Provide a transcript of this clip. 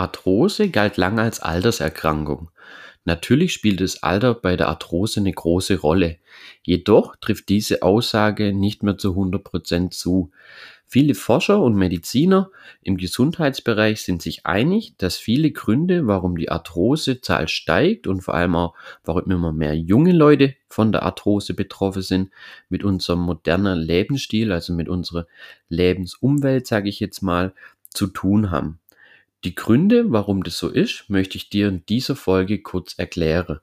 Arthrose galt lange als Alterserkrankung. Natürlich spielt das Alter bei der Arthrose eine große Rolle. Jedoch trifft diese Aussage nicht mehr zu 100% zu. Viele Forscher und Mediziner im Gesundheitsbereich sind sich einig, dass viele Gründe, warum die Arthrosezahl steigt und vor allem auch, warum immer mehr junge Leute von der Arthrose betroffen sind, mit unserem modernen Lebensstil, also mit unserer Lebensumwelt, sage ich jetzt mal, zu tun haben. Die Gründe, warum das so ist, möchte ich dir in dieser Folge kurz erklären.